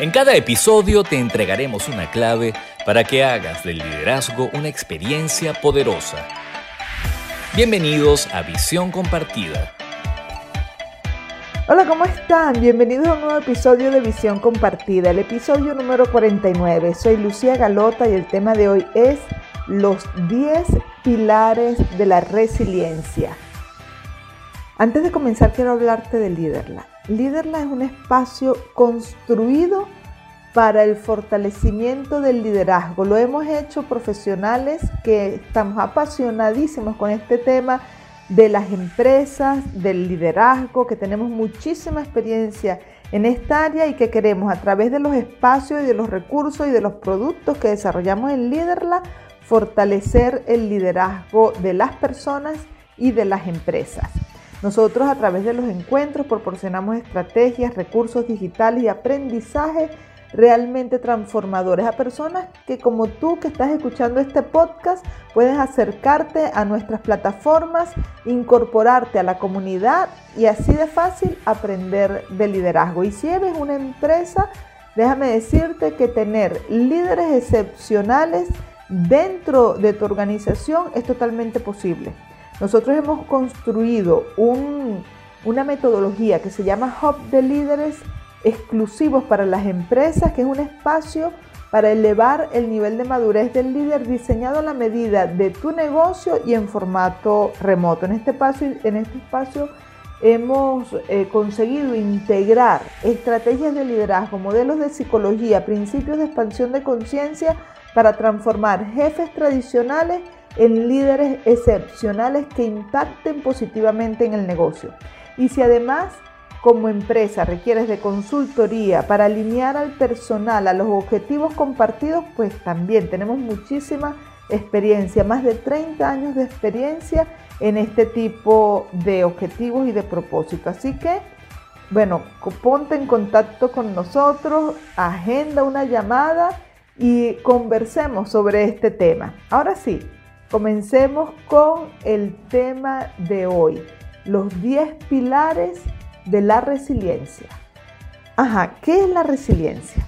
En cada episodio te entregaremos una clave para que hagas del liderazgo una experiencia poderosa. Bienvenidos a Visión Compartida. Hola, ¿cómo están? Bienvenidos a un nuevo episodio de Visión Compartida, el episodio número 49. Soy Lucía Galota y el tema de hoy es los 10 pilares de la resiliencia. Antes de comenzar quiero hablarte de Liderla. Liderla es un espacio construido para el fortalecimiento del liderazgo. Lo hemos hecho profesionales que estamos apasionadísimos con este tema de las empresas, del liderazgo, que tenemos muchísima experiencia en esta área y que queremos a través de los espacios y de los recursos y de los productos que desarrollamos en Liderla fortalecer el liderazgo de las personas y de las empresas. Nosotros a través de los encuentros proporcionamos estrategias, recursos digitales y aprendizaje realmente transformadores a personas que como tú que estás escuchando este podcast puedes acercarte a nuestras plataformas, incorporarte a la comunidad y así de fácil aprender de liderazgo. Y si eres una empresa, déjame decirte que tener líderes excepcionales dentro de tu organización es totalmente posible. Nosotros hemos construido una metodología que se llama Hub de Líderes exclusivos para las empresas, que es un espacio para elevar el nivel de madurez del líder diseñado a la medida de tu negocio y en formato remoto. En este espacio, en este espacio hemos eh, conseguido integrar estrategias de liderazgo, modelos de psicología, principios de expansión de conciencia para transformar jefes tradicionales en líderes excepcionales que impacten positivamente en el negocio. Y si además como empresa requieres de consultoría para alinear al personal a los objetivos compartidos, pues también tenemos muchísima experiencia, más de 30 años de experiencia en este tipo de objetivos y de propósitos. Así que, bueno, ponte en contacto con nosotros, agenda una llamada y conversemos sobre este tema. Ahora sí, comencemos con el tema de hoy, los 10 pilares de la resiliencia. Ajá, ¿qué es la resiliencia?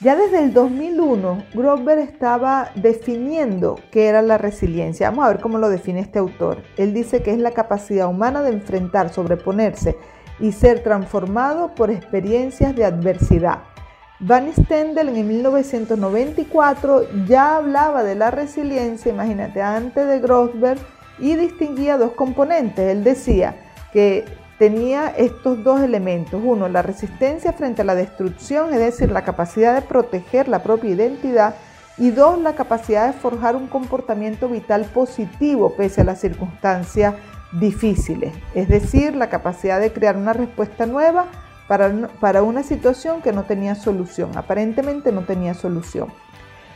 Ya desde el 2001, Grover estaba definiendo qué era la resiliencia. Vamos a ver cómo lo define este autor. Él dice que es la capacidad humana de enfrentar, sobreponerse y ser transformado por experiencias de adversidad. Van Stendel en 1994 ya hablaba de la resiliencia, imagínate, antes de Grover, y distinguía dos componentes. Él decía que tenía estos dos elementos. Uno, la resistencia frente a la destrucción, es decir, la capacidad de proteger la propia identidad. Y dos, la capacidad de forjar un comportamiento vital positivo pese a las circunstancias difíciles. Es decir, la capacidad de crear una respuesta nueva para, una situación que no tenía solución. Aparentemente no tenía solución.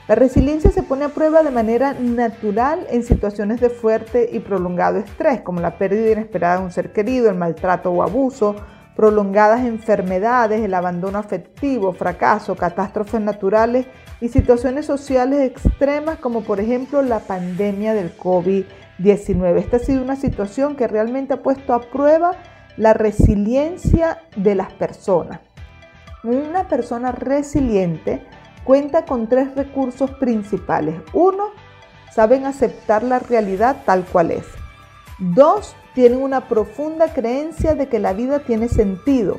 La resiliencia se pone a prueba de manera natural en situaciones de fuerte y prolongado estrés, como la pérdida inesperada de un ser querido, el maltrato o abuso, prolongadas enfermedades, el abandono afectivo, fracaso, catástrofes naturales y situaciones sociales extremas como por ejemplo la pandemia del COVID-19. Esta ha sido una situación que realmente ha puesto a prueba la resiliencia de las personas. Una persona resiliente cuenta con tres recursos principales. Uno, saben aceptar la realidad tal cual es. Dos, tienen una profunda creencia de que la vida tiene sentido.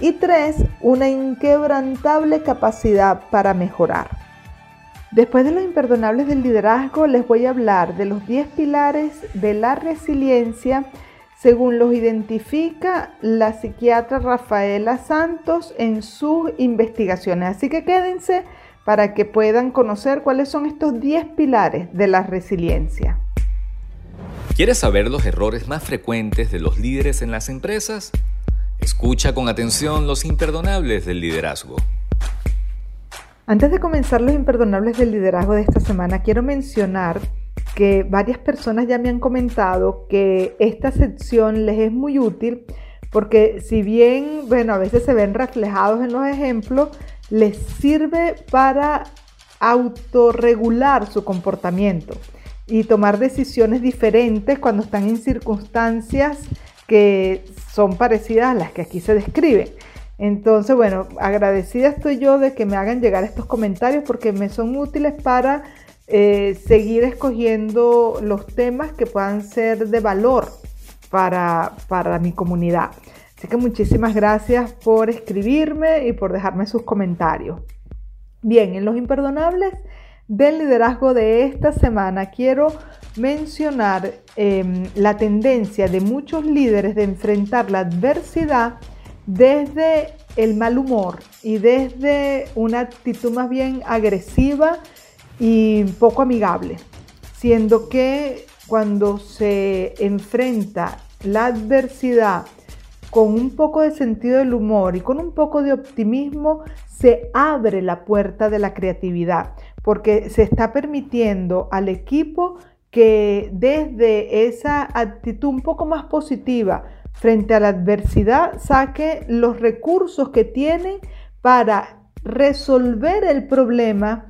Y tres, una inquebrantable capacidad para mejorar. Después de los imperdonables del liderazgo, les voy a hablar de los 10 pilares de la resiliencia según los identifica la psiquiatra Rafaela Santos en sus investigaciones. Así que quédense para que puedan conocer cuáles son estos 10 pilares de la resiliencia. ¿Quieres saber los errores más frecuentes de los líderes en las empresas? Escucha con atención los imperdonables del liderazgo. Antes de comenzar los imperdonables del liderazgo de esta semana, quiero mencionar que varias personas ya me han comentado que esta sección les es muy útil porque si bien, bueno, a veces se ven reflejados en los ejemplos, les sirve para autorregular su comportamiento y tomar decisiones diferentes cuando están en circunstancias que son parecidas a las que aquí se describen. Entonces, bueno, agradecida estoy yo de que me hagan llegar estos comentarios porque me son útiles para eh, seguir escogiendo los temas que puedan ser de valor para, para mi comunidad. Así que muchísimas gracias por escribirme y por dejarme sus comentarios. Bien, en los imperdonables del liderazgo de esta semana quiero mencionar em, la tendencia de muchos líderes de enfrentar la adversidad desde el mal humor y desde una actitud más bien agresiva y poco amigable, siendo que cuando se enfrenta la adversidad con un poco de sentido del humor y con un poco de optimismo, se abre la puerta de la creatividad, porque se está permitiendo al equipo que desde esa actitud un poco más positiva frente a la adversidad saque los recursos que tiene para resolver el problema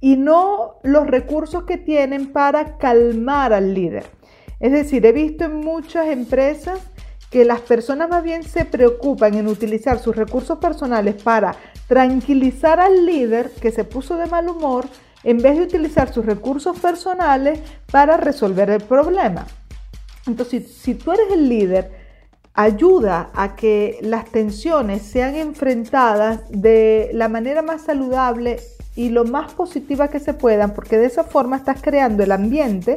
y no los recursos que tienen para calmar al líder. Es decir, he visto en muchas empresas que las personas más bien se preocupan en utilizar sus recursos personales para tranquilizar al líder que se puso de mal humor en vez de utilizar sus recursos personales para resolver el problema. Entonces, si, tú eres el líder, ayuda a que las tensiones sean enfrentadas de la manera más saludable y lo más positiva que se puedan, porque de esa forma estás creando el ambiente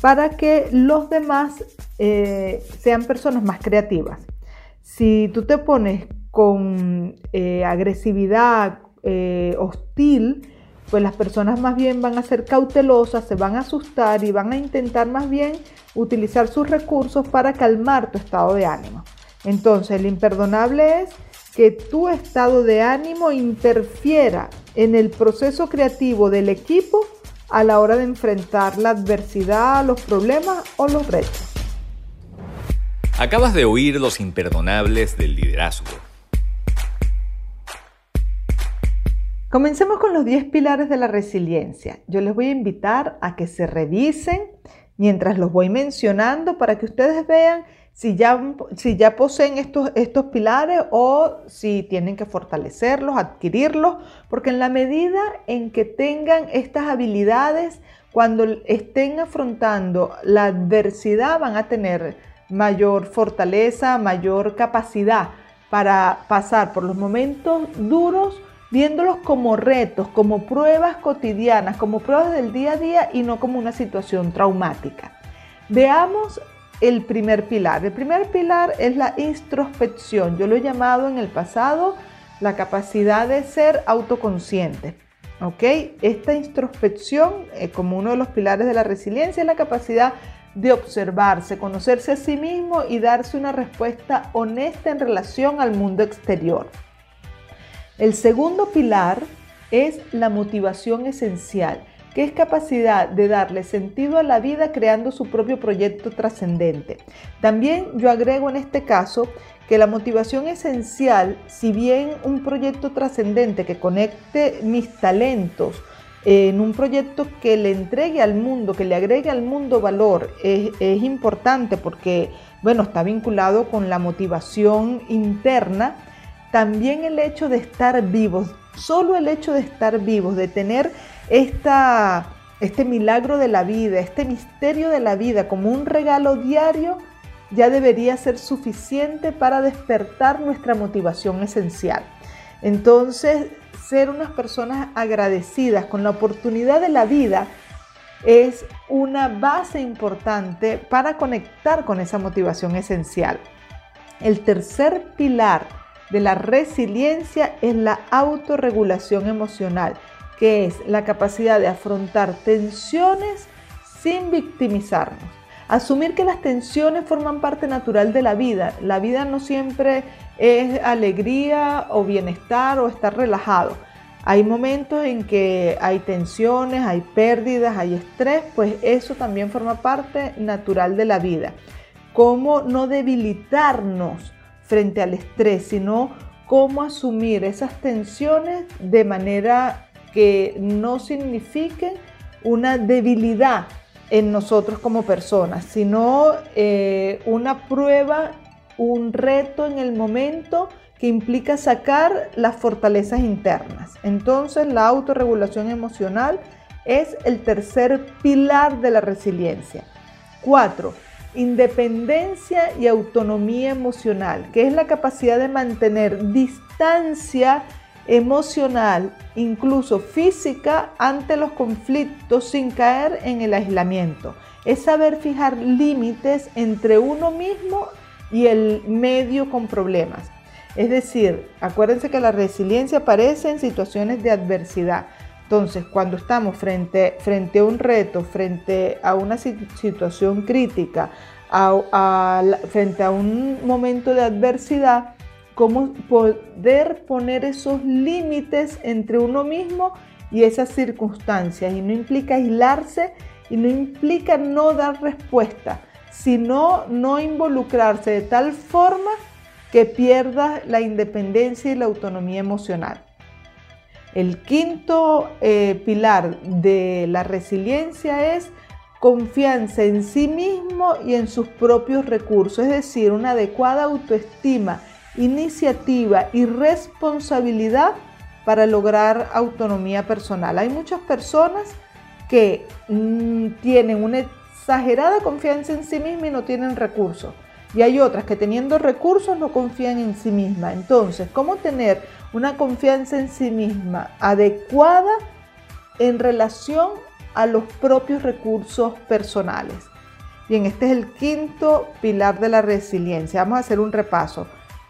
para que los demás eh, sean personas más creativas. Si tú te pones con eh, agresividad eh, hostil, pues las personas más bien van a ser cautelosas, se van a asustar y van a intentar más bien utilizar sus recursos para calmar tu estado de ánimo. Entonces, el imperdonable es que tu estado de ánimo interfiera en el proceso creativo del equipo a la hora de enfrentar la adversidad, los problemas o los retos. Acabas de oír los imperdonables del liderazgo. Comencemos con los 10 pilares de la resiliencia. Yo les voy a invitar a que se revisen mientras los voy mencionando para que ustedes vean si ya, si ya poseen estos, estos pilares o si tienen que fortalecerlos, adquirirlos, porque en la medida en que tengan estas habilidades, cuando estén afrontando la adversidad, van a tener mayor fortaleza, mayor capacidad para pasar por los momentos duros, viéndolos como retos, como pruebas cotidianas, como pruebas del día a día y no como una situación traumática. Veamos el primer pilar. El primer pilar es la introspección. Yo lo he llamado en el pasado la capacidad de ser autoconsciente. ¿Ok? Esta introspección, eh, como uno de los pilares de la resiliencia, es la capacidad de observarse, conocerse a sí mismo y darse una respuesta honesta en relación al mundo exterior. El segundo pilar es la motivación esencial que es capacidad de darle sentido a la vida creando su propio proyecto trascendente. También yo agrego en este caso que la motivación esencial, si bien un proyecto trascendente que conecte mis talentos, en un proyecto que le entregue al mundo, que le agregue al mundo valor, es, es, importante porque, bueno, está vinculado con la motivación interna. También el hecho de estar vivos, solo el hecho de estar vivos, de tener esta, este milagro de la vida, este misterio de la vida como un regalo diario, ya debería ser suficiente para despertar nuestra motivación esencial. Entonces, ser unas personas agradecidas con la oportunidad de la vida es una base importante para conectar con esa motivación esencial. El tercer pilar de la resiliencia es la autorregulación emocional que es la capacidad de afrontar tensiones sin victimizarnos. Asumir que las tensiones forman parte natural de la vida. La vida no siempre es alegría o bienestar o estar relajado. Hay momentos en que hay tensiones, hay pérdidas, hay estrés, pues eso también forma parte natural de la vida. Cómo no debilitarnos frente al estrés, sino cómo asumir esas tensiones de manera que no signifique una debilidad en nosotros como personas, sino eh, una prueba, un reto en el momento que implica sacar las fortalezas internas. Entonces la autorregulación emocional es el tercer pilar de la resiliencia. Cuatro, independencia y autonomía emocional, que es la capacidad de mantener distancia emocional, incluso física, ante los conflictos sin caer en el aislamiento. Es saber fijar límites entre uno mismo y el medio con problemas. Es decir, acuérdense que la resiliencia aparece en situaciones de adversidad. Entonces, cuando estamos frente, frente a un reto, frente a una situación crítica, frente a un momento de adversidad, cómo poder poner esos límites entre uno mismo y esas circunstancias. Y no implica aislarse y no implica no dar respuesta, sino no involucrarse de tal forma que pierda la independencia y la autonomía emocional. El quinto eh, pilar de la resiliencia es confianza en sí mismo y en sus propios recursos, es decir, una adecuada autoestima, iniciativa y responsabilidad para lograr autonomía personal. Hay muchas personas que mm, tienen una exagerada confianza en sí misma y no tienen recursos. Y hay otras que teniendo recursos no confían en sí misma. Entonces, ¿cómo tener una confianza en sí misma adecuada en relación a los propios recursos personales? Bien, este es el quinto pilar de la resiliencia. Vamos a hacer un repaso.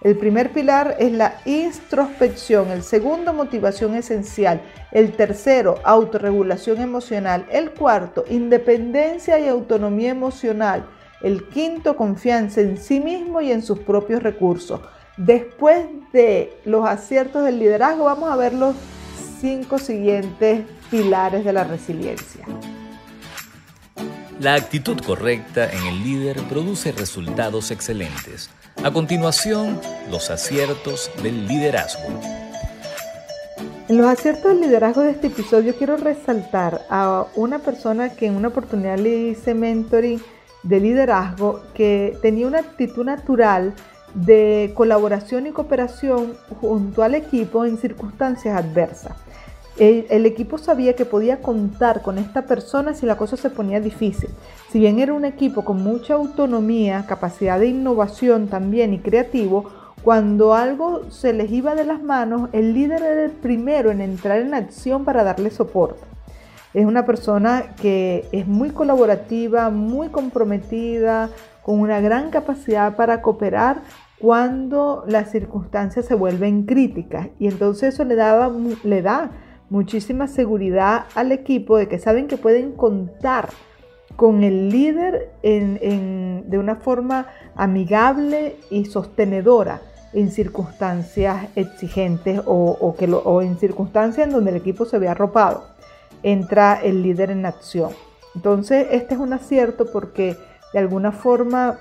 El primer pilar es la introspección, el segundo motivación esencial, el tercero autorregulación emocional, el cuarto independencia y autonomía emocional, el quinto, confianza en sí mismo y en sus propios recursos. Después de los aciertos del liderazgo, vamos a ver los cinco siguientes pilares de la resiliencia. La actitud correcta en el líder produce resultados excelentes. A continuación, los aciertos del liderazgo. En los aciertos del liderazgo de este episodio quiero resaltar a una persona que en una oportunidad le hice mentoring de liderazgo que tenía una actitud natural de colaboración y cooperación junto al equipo en circunstancias adversas. El, equipo sabía que podía contar con esta persona si la cosa se ponía difícil. Si bien era un equipo con mucha autonomía, capacidad de innovación también y creativo, cuando algo se les iba de las manos, el líder era el primero en entrar en acción para darle soporte. Es una persona que es muy colaborativa, muy comprometida, con una gran capacidad para cooperar cuando las circunstancias se vuelven críticas. Y entonces eso le, daba, le da muchísima seguridad al equipo de que saben que pueden contar con el líder de una forma amigable y sostenedora en circunstancias exigentes o, que o en circunstancias en donde el equipo se ve arropado entra el líder en acción. Entonces, este es un acierto porque de alguna forma,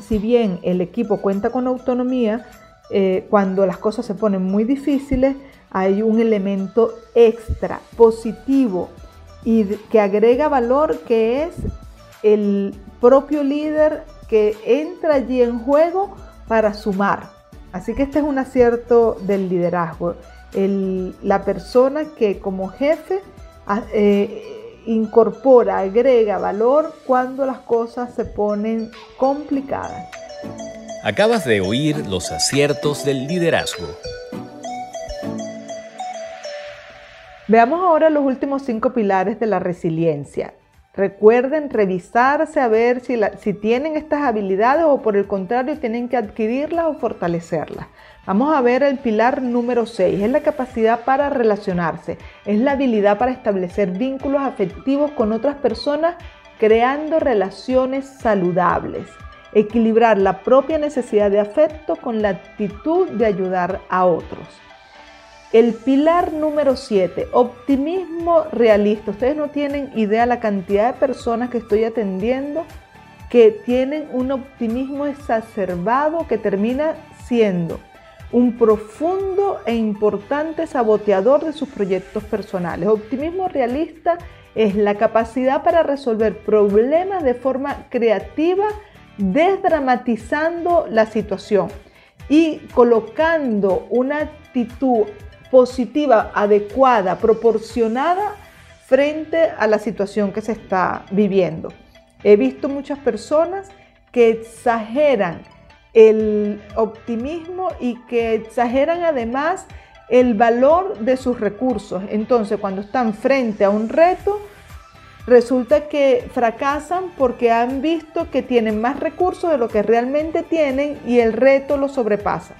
si bien el equipo cuenta con autonomía, eh, cuando las cosas se ponen muy difíciles, hay un elemento extra, positivo y que agrega valor que es el propio líder que entra allí en juego para sumar. Así que este es un acierto del liderazgo. la persona que como jefe eh, incorpora, agrega valor cuando las cosas se ponen complicadas. Acabas de oír los aciertos del liderazgo. Veamos ahora los últimos cinco pilares de la resiliencia. Recuerden revisarse a ver si, tienen estas habilidades o por el contrario tienen que adquirirlas o fortalecerlas. Vamos a ver el pilar número 6, es la capacidad para relacionarse, es la habilidad para establecer vínculos afectivos con otras personas creando relaciones saludables, equilibrar la propia necesidad de afecto con la actitud de ayudar a otros. El pilar número 7, optimismo realista. Ustedes no tienen idea la cantidad de personas que estoy atendiendo que tienen un optimismo exacerbado que termina siendo un profundo e importante saboteador de sus proyectos personales. Optimismo realista es la capacidad para resolver problemas de forma creativa, desdramatizando la situación. y colocando una actitud positiva, adecuada, proporcionada frente a la situación que se está viviendo. He visto muchas personas que exageran el optimismo y que exageran además el valor de sus recursos. Entonces, cuando están frente a un reto, resulta que fracasan porque han visto que tienen más recursos de lo que realmente tienen y el reto lo sobrepasa.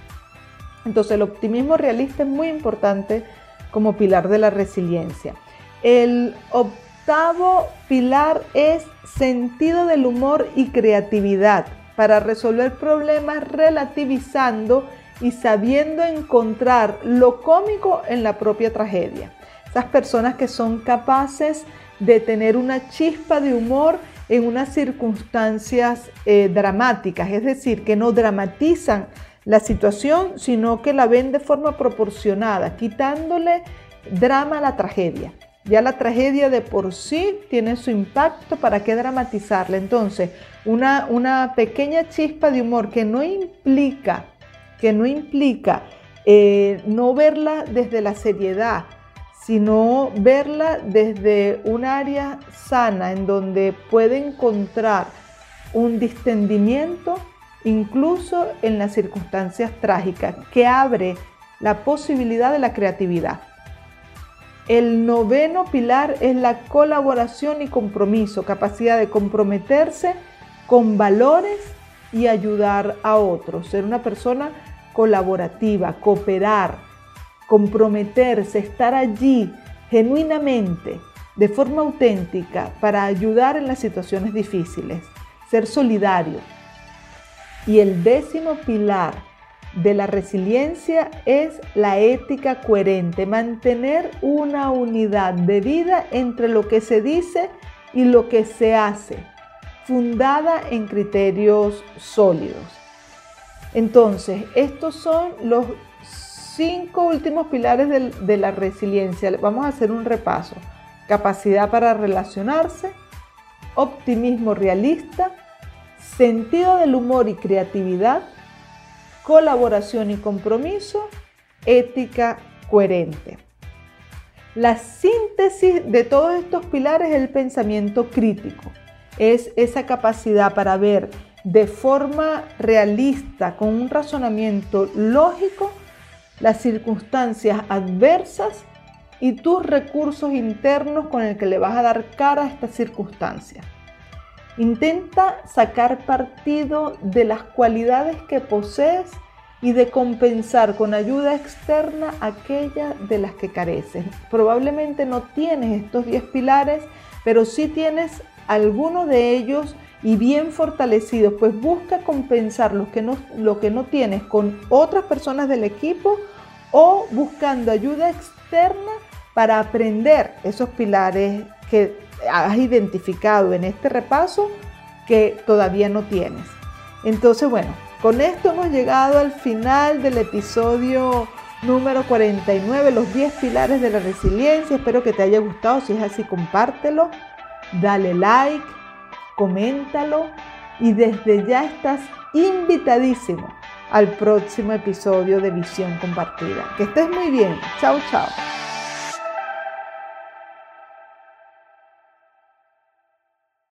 Entonces el optimismo realista es muy importante como pilar de la resiliencia. El octavo pilar es sentido del humor y creatividad para resolver problemas relativizando y sabiendo encontrar lo cómico en la propia tragedia. Esas personas que son capaces de tener una chispa de humor en unas circunstancias eh, dramáticas, es decir, que no dramatizan la situación, sino que la ven de forma proporcionada, quitándole drama a la tragedia. Ya la tragedia de por sí tiene su impacto, ¿para qué dramatizarla? Entonces, una, una pequeña chispa de humor que no implica, que no implica eh, no verla desde la seriedad, sino verla desde un área sana en donde puede encontrar un distendimiento incluso en las circunstancias trágicas, que abre la posibilidad de la creatividad. El noveno pilar es la colaboración y compromiso, capacidad de comprometerse con valores y ayudar a otros, ser una persona colaborativa, cooperar, comprometerse, estar allí genuinamente, de forma auténtica, para ayudar en las situaciones difíciles, ser solidario. Y el décimo pilar de la resiliencia es la ética coherente, mantener una unidad de vida entre lo que se dice y lo que se hace, fundada en criterios sólidos. Entonces, estos son los cinco últimos pilares de, la resiliencia. Vamos a hacer un repaso. Capacidad para relacionarse, optimismo realista, sentido del humor y creatividad, colaboración y compromiso, ética coherente. La síntesis de todos estos pilares es el pensamiento crítico. Es esa capacidad para ver de forma realista, con un razonamiento lógico, las circunstancias adversas y tus recursos internos con el que le vas a dar cara a estas circunstancias. Intenta sacar partido de las cualidades que posees y de compensar con ayuda externa aquellas de las que careces. Probablemente no tienes estos 10 pilares, pero sí tienes alguno de ellos y bien fortalecidos, pues busca compensar lo que, no, lo que no tienes con otras personas del equipo o buscando ayuda externa para aprender esos pilares que has identificado en este repaso que todavía no tienes. Entonces, bueno, con esto hemos llegado al final del episodio número 49, los 10 pilares de la resiliencia. Espero que te haya gustado. Si es así, compártelo, dale like coméntalo y desde ya estás invitadísimo al próximo episodio de Visión Compartida. Que estés muy bien. Chao, chao.